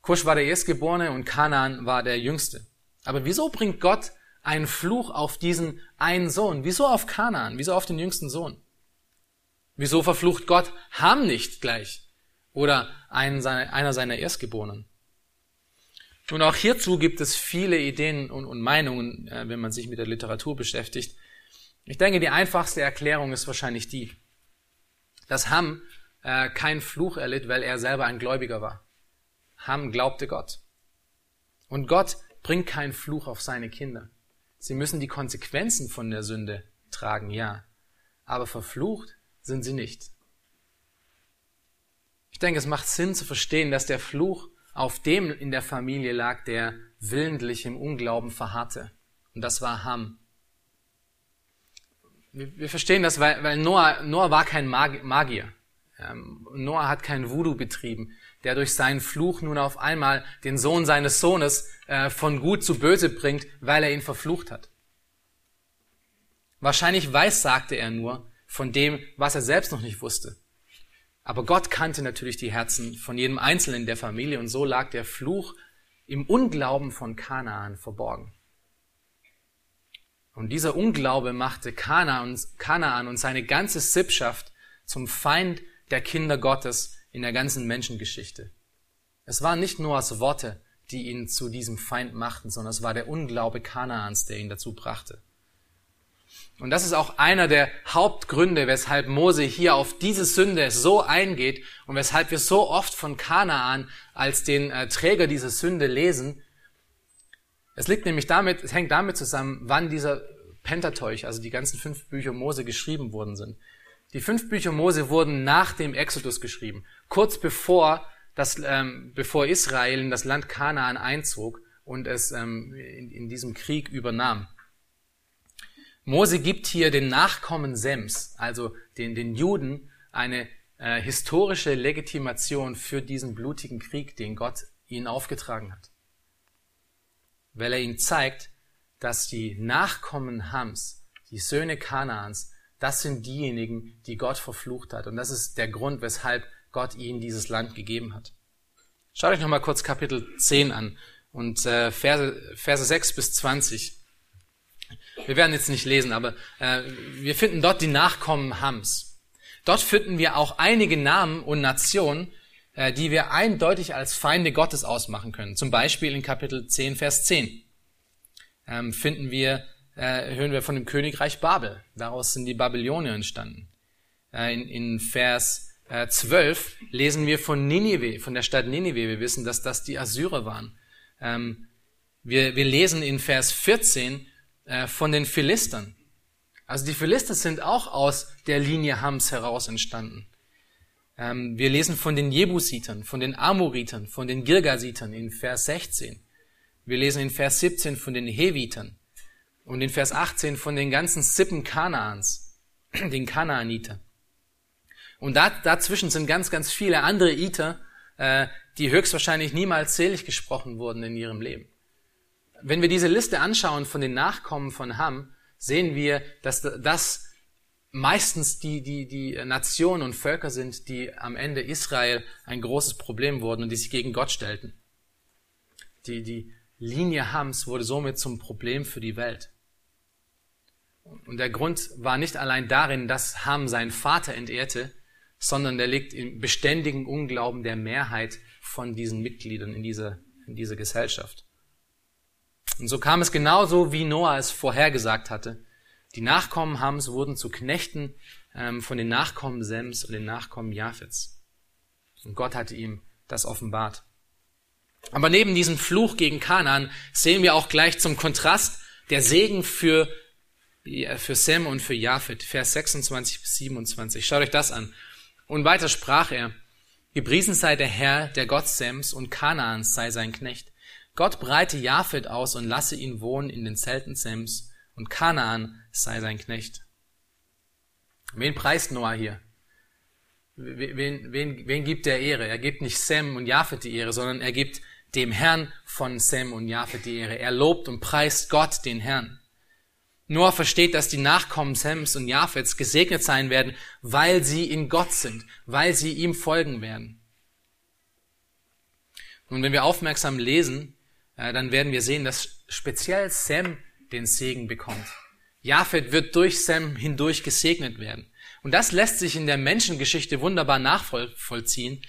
Kusch war der Erstgeborene und Kanaan war der Jüngste. Aber wieso bringt Gott einen Fluch auf diesen einen Sohn? Wieso auf Kanaan? Wieso auf den jüngsten Sohn? Wieso verflucht Gott Ham nicht gleich? Oder einen, einer seiner Erstgeborenen? Und auch hierzu gibt es viele Ideen und, und Meinungen, äh, wenn man sich mit der Literatur beschäftigt. Ich denke, die einfachste Erklärung ist wahrscheinlich die, dass Ham äh, keinen Fluch erlitt, weil er selber ein Gläubiger war. Ham glaubte Gott. Und Gott bringt keinen Fluch auf seine Kinder. Sie müssen die Konsequenzen von der Sünde tragen, ja. Aber verflucht sind sie nicht. Ich denke, es macht Sinn zu verstehen, dass der Fluch auf dem in der Familie lag, der willentlich im Unglauben verharrte. Und das war Ham. Wir, verstehen das, weil, weil Noah, Noah war kein Magier. Ähm, Noah hat kein Voodoo betrieben, der durch seinen Fluch nun auf einmal den Sohn seines Sohnes äh, von gut zu böse bringt, weil er ihn verflucht hat. Wahrscheinlich weiß, sagte er nur, von dem, was er selbst noch nicht wusste. Aber Gott kannte natürlich die Herzen von jedem Einzelnen der Familie und so lag der Fluch im Unglauben von Kanaan verborgen. Und dieser Unglaube machte Kanaan und seine ganze Sippschaft zum Feind der Kinder Gottes in der ganzen Menschengeschichte. Es waren nicht nur als Worte, die ihn zu diesem Feind machten, sondern es war der Unglaube Kanaans, der ihn dazu brachte. Und das ist auch einer der Hauptgründe, weshalb Mose hier auf diese Sünde so eingeht und weshalb wir so oft von Kanaan als den äh, Träger dieser Sünde lesen. Es liegt nämlich damit, es hängt damit zusammen, wann dieser Pentateuch, also die ganzen fünf Bücher Mose geschrieben worden sind. Die fünf Bücher Mose wurden nach dem Exodus geschrieben, kurz bevor das, ähm, bevor Israel in das Land Kanaan einzog und es ähm, in, in diesem Krieg übernahm. Mose gibt hier den Nachkommen Sems, also den, den Juden, eine äh, historische Legitimation für diesen blutigen Krieg, den Gott ihnen aufgetragen hat. Weil er ihnen zeigt, dass die Nachkommen Hams, die Söhne Kanaans, das sind diejenigen, die Gott verflucht hat. Und das ist der Grund, weshalb Gott ihnen dieses Land gegeben hat. Schaut euch nochmal kurz Kapitel 10 an und äh, Verse, Verse 6 bis 20. Wir werden jetzt nicht lesen, aber äh, wir finden dort die Nachkommen Hams. Dort finden wir auch einige Namen und Nationen, äh, die wir eindeutig als Feinde Gottes ausmachen können. Zum Beispiel in Kapitel 10, Vers 10 ähm, finden wir, äh, hören wir von dem Königreich Babel. Daraus sind die Babylonier entstanden. Äh, in, in Vers äh, 12 lesen wir von Ninive, von der Stadt Ninive. Wir wissen, dass das die Assyrer waren. Ähm, wir, wir lesen in Vers 14 äh, von den Philistern. Also die Philister sind auch aus der Linie Hams heraus entstanden. Ähm, wir lesen von den Jebusitern, von den Amoritern, von den Girgasitern in Vers 16. Wir lesen in Vers 17 von den Hevitern und in Vers 18 von den ganzen Sippen Kanaans, den Kanaaniter. Und da, dazwischen sind ganz, ganz viele andere Iter, äh, die höchstwahrscheinlich niemals selig gesprochen wurden in ihrem Leben. Wenn wir diese Liste anschauen von den Nachkommen von Ham, sehen wir, dass das meistens die, die, die Nationen und Völker sind, die am Ende Israel ein großes Problem wurden und die sich gegen Gott stellten. Die, die Linie Hams wurde somit zum Problem für die Welt. Und der Grund war nicht allein darin, dass Ham seinen Vater entehrte, sondern der liegt im beständigen Unglauben der Mehrheit von diesen Mitgliedern in dieser, in dieser Gesellschaft. Und so kam es genauso, wie Noah es vorhergesagt hatte. Die Nachkommen Hams wurden zu Knechten ähm, von den Nachkommen Sems und den Nachkommen Japhets. Und Gott hatte ihm das offenbart. Aber neben diesem Fluch gegen Kanaan sehen wir auch gleich zum Kontrast der Segen für, für Sem und für Japhet, Vers 26 bis 27. Schaut euch das an. Und weiter sprach er, Gepriesen sei der Herr, der Gott Sems und Kanaans sei sein Knecht. Gott breite Japhet aus und lasse ihn wohnen in den Zelten Sems und Kanaan sei sein Knecht. Wen preist Noah hier? Wen, wen, wen gibt er Ehre? Er gibt nicht Sem und Japhet die Ehre, sondern er gibt dem Herrn von Sem und Japhet die Ehre. Er lobt und preist Gott, den Herrn. Noah versteht, dass die Nachkommen Sems und Japhets gesegnet sein werden, weil sie in Gott sind, weil sie ihm folgen werden. Und wenn wir aufmerksam lesen, äh, dann werden wir sehen, dass speziell Sem den Segen bekommt. Japhet wird durch Sem hindurch gesegnet werden. Und das lässt sich in der Menschengeschichte wunderbar nachvollziehen,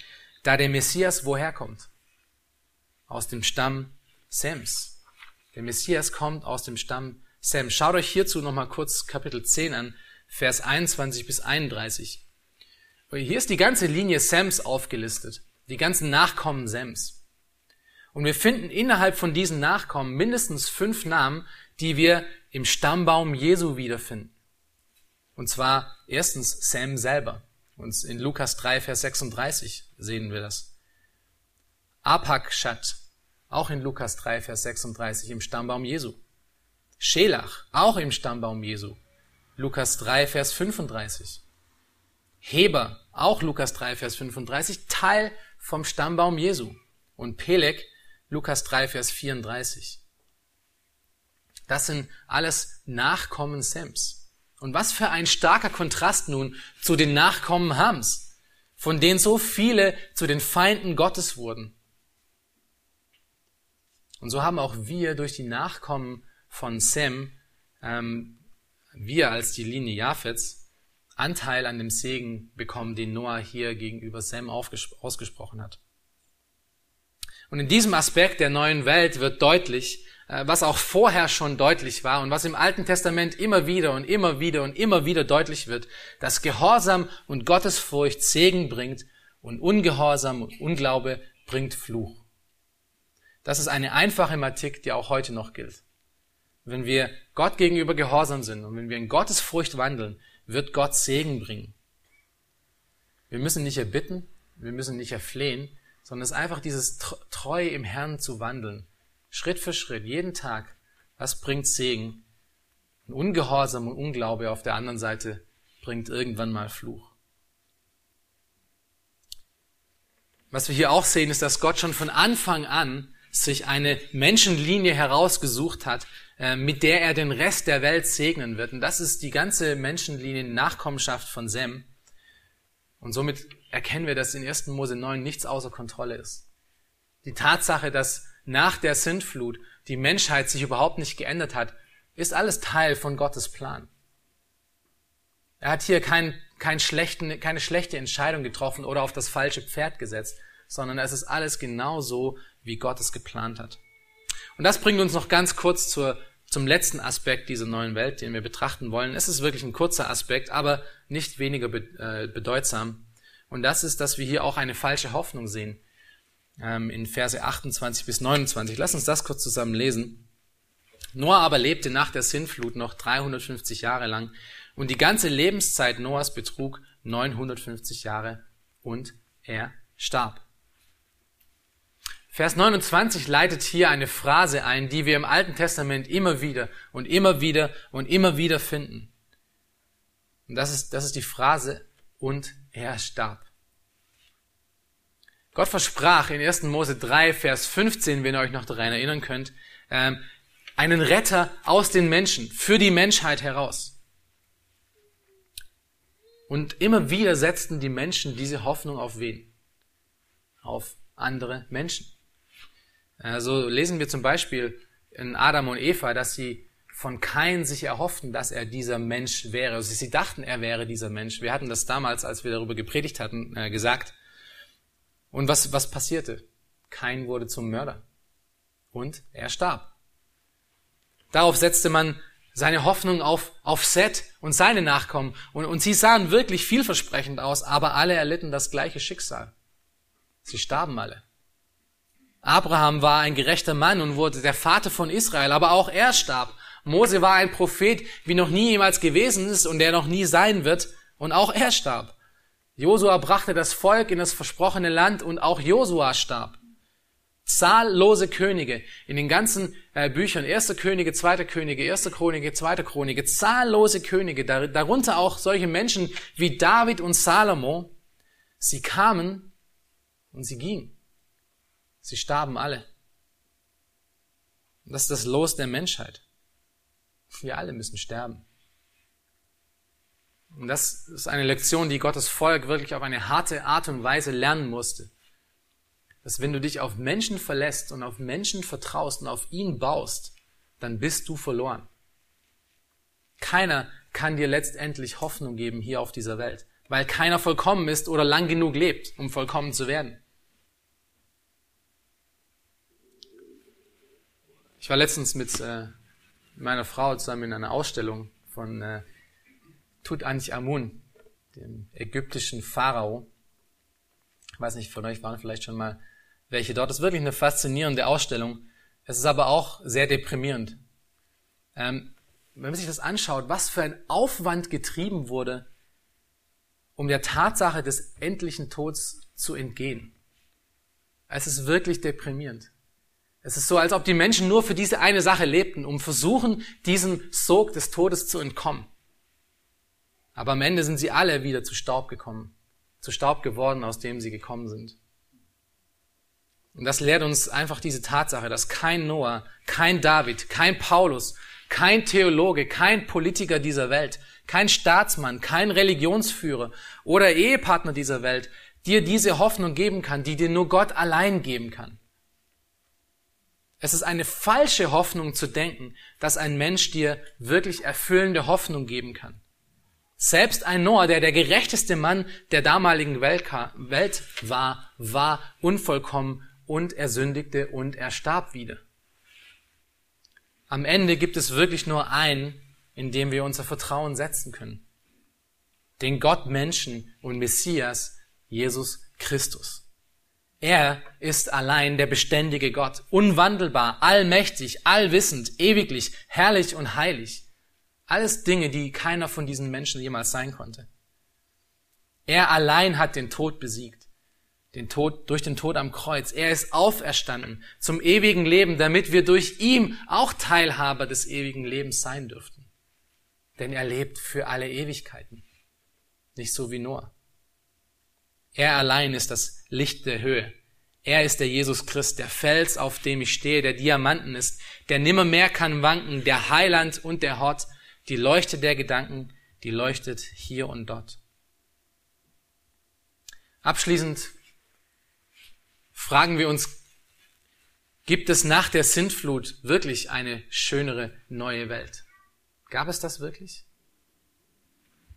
da der Messias woher kommt? Aus dem Stamm Sems. Der Messias kommt aus dem Stamm Sam. Schaut euch hierzu nochmal kurz Kapitel 10 an, Vers 21 bis 31. Hier ist die ganze Linie Sams aufgelistet, die ganzen Nachkommen Sams. Und wir finden innerhalb von diesen Nachkommen mindestens fünf Namen, die wir im Stammbaum Jesu wiederfinden. Und zwar erstens Sam selber. Und in Lukas 3, Vers 36 sehen wir das. Apakshat, auch in Lukas 3, Vers 36 im Stammbaum Jesu. Schelach, auch im Stammbaum Jesu. Lukas 3, Vers 35. Heber, auch Lukas 3, Vers 35, Teil vom Stammbaum Jesu. Und Pelek, Lukas 3, Vers 34. Das sind alles Nachkommen Sems. Und was für ein starker Kontrast nun zu den Nachkommen Hams, von denen so viele zu den Feinden Gottes wurden. Und so haben auch wir durch die Nachkommen von Sem, ähm, wir als die Linie Japhets, Anteil an dem Segen bekommen, den Noah hier gegenüber Sem ausgesprochen hat. Und in diesem Aspekt der neuen Welt wird deutlich, äh, was auch vorher schon deutlich war und was im Alten Testament immer wieder und immer wieder und immer wieder deutlich wird, dass Gehorsam und Gottesfurcht Segen bringt und Ungehorsam und Unglaube bringt Fluch. Das ist eine einfache Mathematik, die auch heute noch gilt. Wenn wir Gott gegenüber gehorsam sind und wenn wir in Gottes Furcht wandeln, wird Gott Segen bringen. Wir müssen nicht erbitten, wir müssen nicht erflehen, sondern es ist einfach dieses treu im Herrn zu wandeln. Schritt für Schritt, jeden Tag. Was bringt Segen? Und Ungehorsam und Unglaube auf der anderen Seite bringt irgendwann mal Fluch. Was wir hier auch sehen, ist, dass Gott schon von Anfang an sich eine Menschenlinie herausgesucht hat, mit der er den Rest der Welt segnen wird. Und das ist die ganze Menschenlinie Nachkommenschaft von Sem. Und somit erkennen wir, dass in 1. Mose 9 nichts außer Kontrolle ist. Die Tatsache, dass nach der Sintflut die Menschheit sich überhaupt nicht geändert hat, ist alles Teil von Gottes Plan. Er hat hier kein, kein schlechten, keine schlechte Entscheidung getroffen oder auf das falsche Pferd gesetzt, sondern es ist alles genau so, wie Gott es geplant hat. Und das bringt uns noch ganz kurz zur, zum letzten Aspekt dieser neuen Welt, den wir betrachten wollen. Es ist wirklich ein kurzer Aspekt, aber nicht weniger äh, bedeutsam. Und das ist, dass wir hier auch eine falsche Hoffnung sehen. Ähm, in Verse 28 bis 29. Lass uns das kurz zusammen lesen. Noah aber lebte nach der Sintflut noch 350 Jahre lang und die ganze Lebenszeit Noahs betrug 950 Jahre und er starb. Vers 29 leitet hier eine Phrase ein, die wir im Alten Testament immer wieder und immer wieder und immer wieder finden. Und das ist, das ist die Phrase, und er starb. Gott versprach in 1. Mose 3, Vers 15, wenn ihr euch noch daran erinnern könnt, ähm, einen Retter aus den Menschen, für die Menschheit heraus. Und immer wieder setzten die Menschen diese Hoffnung auf wen? Auf andere Menschen. Also lesen wir zum Beispiel in Adam und Eva, dass sie von Kain sich erhofften, dass er dieser Mensch wäre. Also sie dachten, er wäre dieser Mensch. Wir hatten das damals, als wir darüber gepredigt hatten, äh, gesagt. Und was, was passierte? Kain wurde zum Mörder. Und er starb. Darauf setzte man seine Hoffnung auf, auf Seth und seine Nachkommen. Und, und sie sahen wirklich vielversprechend aus, aber alle erlitten das gleiche Schicksal. Sie starben alle. Abraham war ein gerechter Mann und wurde der Vater von Israel, aber auch er starb. Mose war ein Prophet, wie noch nie jemals gewesen ist und der noch nie sein wird, und auch er starb. Josua brachte das Volk in das versprochene Land und auch Josua starb zahllose Könige in den ganzen äh, Büchern, erste Könige, zweite Könige, erste Chronike, zweite Chronike, zahllose Könige, darunter auch solche Menschen wie David und Salomo, sie kamen und sie gingen. Sie starben alle. das ist das Los der Menschheit. Wir alle müssen sterben. Und das ist eine Lektion, die Gottes Volk wirklich auf eine harte Art und Weise lernen musste dass wenn du dich auf Menschen verlässt und auf Menschen vertraust und auf ihn baust, dann bist du verloren. Keiner kann dir letztendlich Hoffnung geben hier auf dieser Welt, weil keiner vollkommen ist oder lang genug lebt, um vollkommen zu werden. Ich war letztens mit äh, meiner Frau zusammen in einer Ausstellung von äh, Tutanchamun, dem ägyptischen Pharao. Ich weiß nicht, von euch waren vielleicht schon mal welche dort. Das ist wirklich eine faszinierende Ausstellung. Es ist aber auch sehr deprimierend. Ähm, wenn man sich das anschaut, was für ein Aufwand getrieben wurde, um der Tatsache des endlichen Todes zu entgehen. Es ist wirklich deprimierend. Es ist so, als ob die Menschen nur für diese eine Sache lebten, um versuchen, diesem Sog des Todes zu entkommen. Aber am Ende sind sie alle wieder zu Staub gekommen, zu Staub geworden, aus dem sie gekommen sind. Und das lehrt uns einfach diese Tatsache, dass kein Noah, kein David, kein Paulus, kein Theologe, kein Politiker dieser Welt, kein Staatsmann, kein Religionsführer oder Ehepartner dieser Welt dir diese Hoffnung geben kann, die dir nur Gott allein geben kann. Es ist eine falsche Hoffnung zu denken, dass ein Mensch dir wirklich erfüllende Hoffnung geben kann. Selbst ein Noah, der der gerechteste Mann der damaligen Welt war, war unvollkommen und er sündigte und er starb wieder. Am Ende gibt es wirklich nur einen, in dem wir unser Vertrauen setzen können. Den Gott Menschen und Messias, Jesus Christus. Er ist allein der beständige Gott, unwandelbar, allmächtig, allwissend, ewiglich, herrlich und heilig. Alles Dinge, die keiner von diesen Menschen jemals sein konnte. Er allein hat den Tod besiegt den Tod, durch den Tod am Kreuz. Er ist auferstanden zum ewigen Leben, damit wir durch ihn auch Teilhaber des ewigen Lebens sein dürften. Denn er lebt für alle Ewigkeiten. Nicht so wie Noah. Er allein ist das Licht der Höhe. Er ist der Jesus Christ, der Fels, auf dem ich stehe, der Diamanten ist, der nimmermehr kann wanken, der Heiland und der Hort, die Leuchte der Gedanken, die leuchtet hier und dort. Abschließend fragen wir uns, gibt es nach der Sintflut wirklich eine schönere neue Welt? Gab es das wirklich?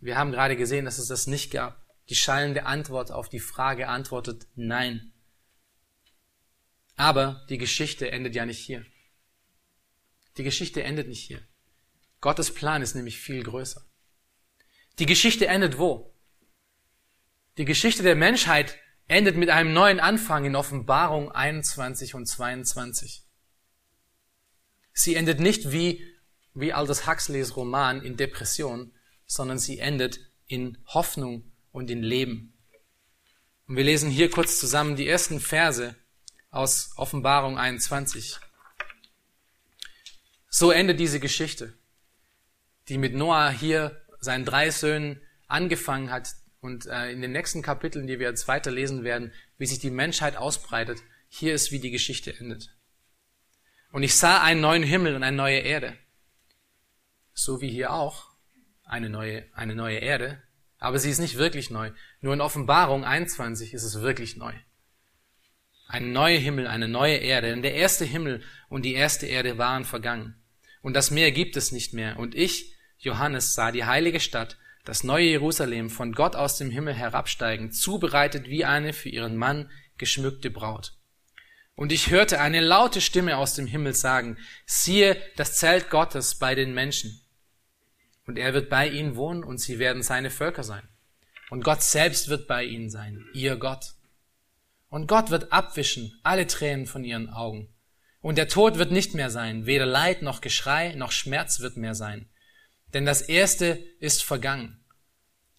Wir haben gerade gesehen, dass es das nicht gab. Die schallende Antwort auf die Frage antwortet Nein. Aber die Geschichte endet ja nicht hier. Die Geschichte endet nicht hier. Gottes Plan ist nämlich viel größer. Die Geschichte endet wo? Die Geschichte der Menschheit endet mit einem neuen Anfang in Offenbarung 21 und 22. Sie endet nicht wie, wie Aldous Huxleys Roman in Depression, sondern sie endet in Hoffnung und in Leben. Und wir lesen hier kurz zusammen die ersten Verse aus Offenbarung 21. So endet diese Geschichte, die mit Noah hier seinen drei Söhnen angefangen hat und äh, in den nächsten Kapiteln, die wir jetzt weiter lesen werden, wie sich die Menschheit ausbreitet. Hier ist, wie die Geschichte endet. Und ich sah einen neuen Himmel und eine neue Erde. So wie hier auch eine neue, eine neue Erde. Aber sie ist nicht wirklich neu. Nur in Offenbarung 21 ist es wirklich neu. Ein neuer Himmel, eine neue Erde. Denn der erste Himmel und die erste Erde waren vergangen und das Meer gibt es nicht mehr. Und ich, Johannes, sah die heilige Stadt, das neue Jerusalem, von Gott aus dem Himmel herabsteigen, zubereitet wie eine für ihren Mann geschmückte Braut. Und ich hörte eine laute Stimme aus dem Himmel sagen, siehe das Zelt Gottes bei den Menschen. Und er wird bei ihnen wohnen und sie werden seine Völker sein. Und Gott selbst wird bei ihnen sein, ihr Gott. Und Gott wird abwischen alle Tränen von ihren Augen. Und der Tod wird nicht mehr sein, weder Leid noch Geschrei noch Schmerz wird mehr sein. Denn das Erste ist vergangen.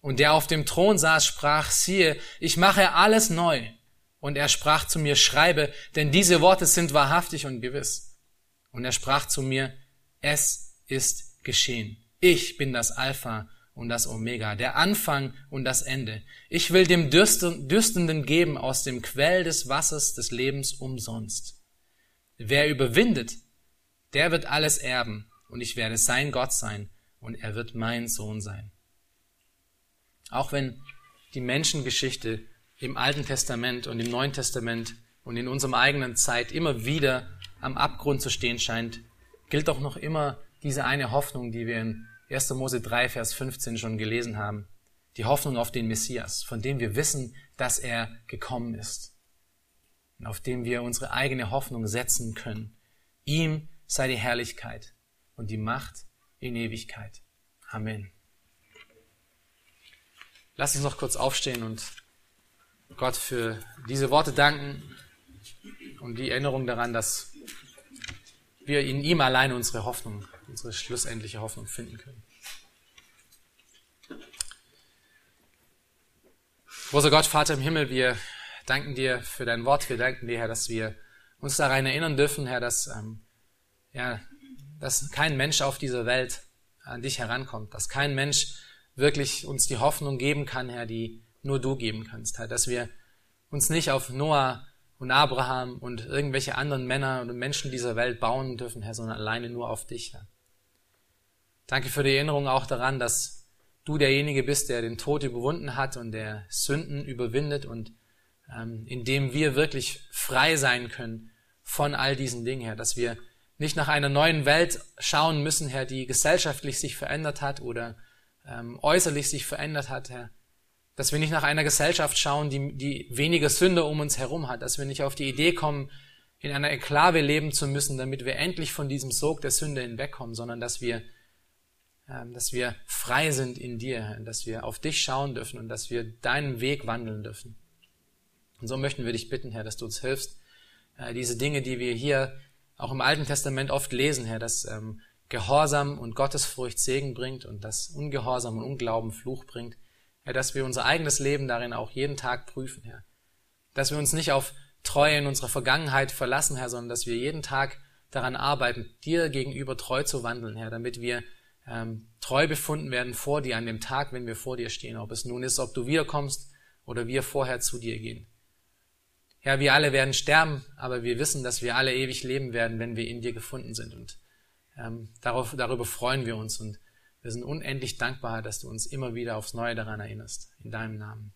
Und der auf dem Thron saß, sprach, siehe, ich mache alles neu. Und er sprach zu mir, schreibe, denn diese Worte sind wahrhaftig und gewiss. Und er sprach zu mir, es ist geschehen. Ich bin das Alpha und das Omega, der Anfang und das Ende. Ich will dem Dürstenden geben aus dem Quell des Wassers des Lebens umsonst. Wer überwindet, der wird alles erben und ich werde sein Gott sein und er wird mein Sohn sein. Auch wenn die Menschengeschichte im Alten Testament und im Neuen Testament und in unserer eigenen Zeit immer wieder am Abgrund zu stehen scheint, gilt doch noch immer diese eine Hoffnung, die wir in 1. Mose 3, Vers 15 schon gelesen haben. Die Hoffnung auf den Messias, von dem wir wissen, dass er gekommen ist auf dem wir unsere eigene Hoffnung setzen können. Ihm sei die Herrlichkeit und die Macht in Ewigkeit. Amen. Lass uns noch kurz aufstehen und Gott für diese Worte danken und die Erinnerung daran, dass wir in ihm allein unsere Hoffnung, unsere schlussendliche Hoffnung finden können. Großer Gott, Vater im Himmel, wir danken dir für dein Wort. Wir danken dir, Herr, dass wir uns daran erinnern dürfen, Herr, dass, ähm, ja, dass kein Mensch auf dieser Welt an dich herankommt, dass kein Mensch wirklich uns die Hoffnung geben kann, Herr, die nur du geben kannst, Herr, dass wir uns nicht auf Noah und Abraham und irgendwelche anderen Männer und Menschen dieser Welt bauen dürfen, Herr, sondern alleine nur auf dich, Herr. Danke für die Erinnerung auch daran, dass du derjenige bist, der den Tod überwunden hat und der Sünden überwindet und ähm, in dem wir wirklich frei sein können von all diesen Dingen, Herr, dass wir nicht nach einer neuen Welt schauen müssen, Herr, die gesellschaftlich sich verändert hat oder ähm, äußerlich sich verändert hat, Herr. Dass wir nicht nach einer Gesellschaft schauen, die, die weniger Sünde um uns herum hat, dass wir nicht auf die Idee kommen, in einer Enklave leben zu müssen, damit wir endlich von diesem Sog der Sünde hinwegkommen, sondern dass wir, dass wir frei sind in dir, dass wir auf dich schauen dürfen und dass wir deinen Weg wandeln dürfen. Und so möchten wir dich bitten, Herr, dass du uns hilfst, äh, diese Dinge, die wir hier auch im Alten Testament oft lesen, Herr, dass ähm, Gehorsam und Gottesfurcht Segen bringt und dass Ungehorsam und Unglauben Fluch bringt, Herr, dass wir unser eigenes Leben darin auch jeden Tag prüfen, Herr. Dass wir uns nicht auf Treue in unserer Vergangenheit verlassen, Herr, sondern dass wir jeden Tag daran arbeiten, dir gegenüber treu zu wandeln, Herr, damit wir ähm, treu befunden werden vor dir an dem Tag, wenn wir vor dir stehen, ob es nun ist, ob du wiederkommst oder wir vorher zu dir gehen. Herr, wir alle werden sterben, aber wir wissen, dass wir alle ewig leben werden, wenn wir in dir gefunden sind. Und ähm, darauf, darüber freuen wir uns und wir sind unendlich dankbar, dass du uns immer wieder aufs Neue daran erinnerst. In deinem Namen.